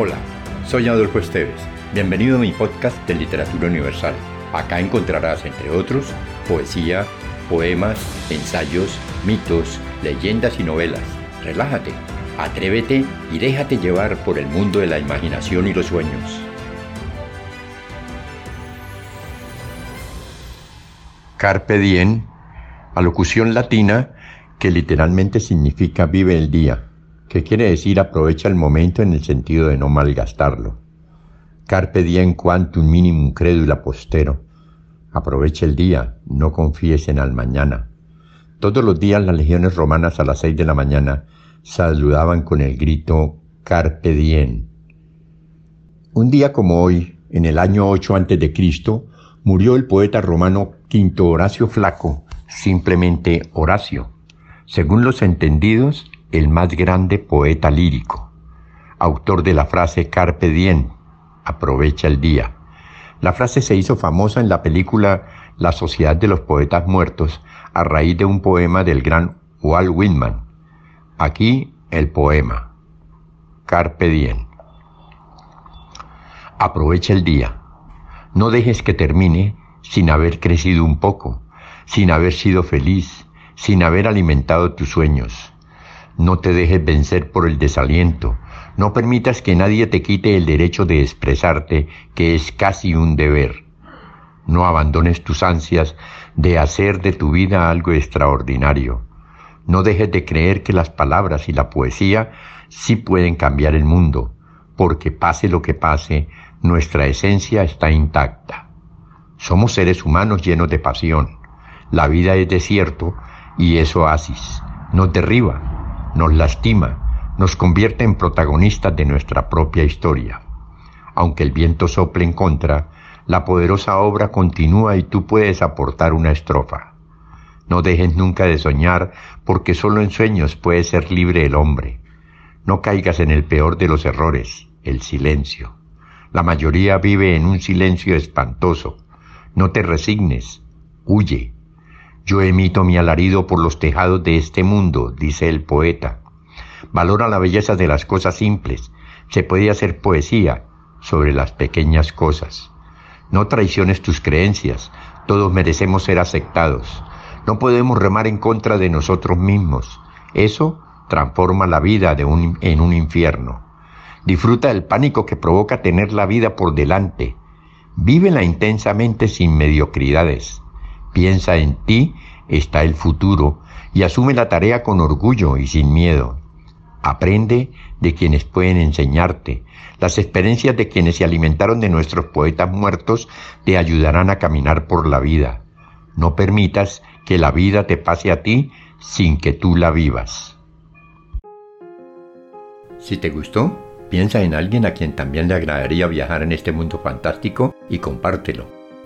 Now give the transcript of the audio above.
Hola, soy Adolfo Esteves. Bienvenido a mi podcast de Literatura Universal. Acá encontrarás, entre otros, poesía, poemas, ensayos, mitos, leyendas y novelas. Relájate, atrévete y déjate llevar por el mundo de la imaginación y los sueños. Carpe diem, alocución latina que literalmente significa vive el día que quiere decir aprovecha el momento en el sentido de no malgastarlo. Carpe diem quantum minimum credula postero. Aprovecha el día, no confíes en el mañana. Todos los días las legiones romanas a las seis de la mañana saludaban con el grito Carpe diem. Un día como hoy, en el año 8 a.C., murió el poeta romano Quinto Horacio Flaco, simplemente Horacio. Según los entendidos, el más grande poeta lírico, autor de la frase Carpe diem, aprovecha el día. La frase se hizo famosa en la película La Sociedad de los Poetas Muertos a raíz de un poema del gran Walt Whitman. Aquí el poema. Carpe diem. Aprovecha el día. No dejes que termine sin haber crecido un poco, sin haber sido feliz, sin haber alimentado tus sueños. No te dejes vencer por el desaliento. No permitas que nadie te quite el derecho de expresarte, que es casi un deber. No abandones tus ansias de hacer de tu vida algo extraordinario. No dejes de creer que las palabras y la poesía sí pueden cambiar el mundo, porque pase lo que pase, nuestra esencia está intacta. Somos seres humanos llenos de pasión. La vida es desierto y es oasis. Nos derriba, nos lastima, nos convierte en protagonistas de nuestra propia historia. Aunque el viento sople en contra, la poderosa obra continúa y tú puedes aportar una estrofa. No dejes nunca de soñar, porque solo en sueños puede ser libre el hombre. No caigas en el peor de los errores, el silencio. La mayoría vive en un silencio espantoso. No te resignes, huye, yo emito mi alarido por los tejados de este mundo, dice el poeta. Valora la belleza de las cosas simples. Se puede hacer poesía sobre las pequeñas cosas. No traiciones tus creencias. Todos merecemos ser aceptados. No podemos remar en contra de nosotros mismos. Eso transforma la vida de en un infierno. Disfruta del pánico que provoca tener la vida por delante. Vívela intensamente sin mediocridades. Piensa en ti, está el futuro, y asume la tarea con orgullo y sin miedo. Aprende de quienes pueden enseñarte. Las experiencias de quienes se alimentaron de nuestros poetas muertos te ayudarán a caminar por la vida. No permitas que la vida te pase a ti sin que tú la vivas. Si te gustó, piensa en alguien a quien también le agradaría viajar en este mundo fantástico y compártelo.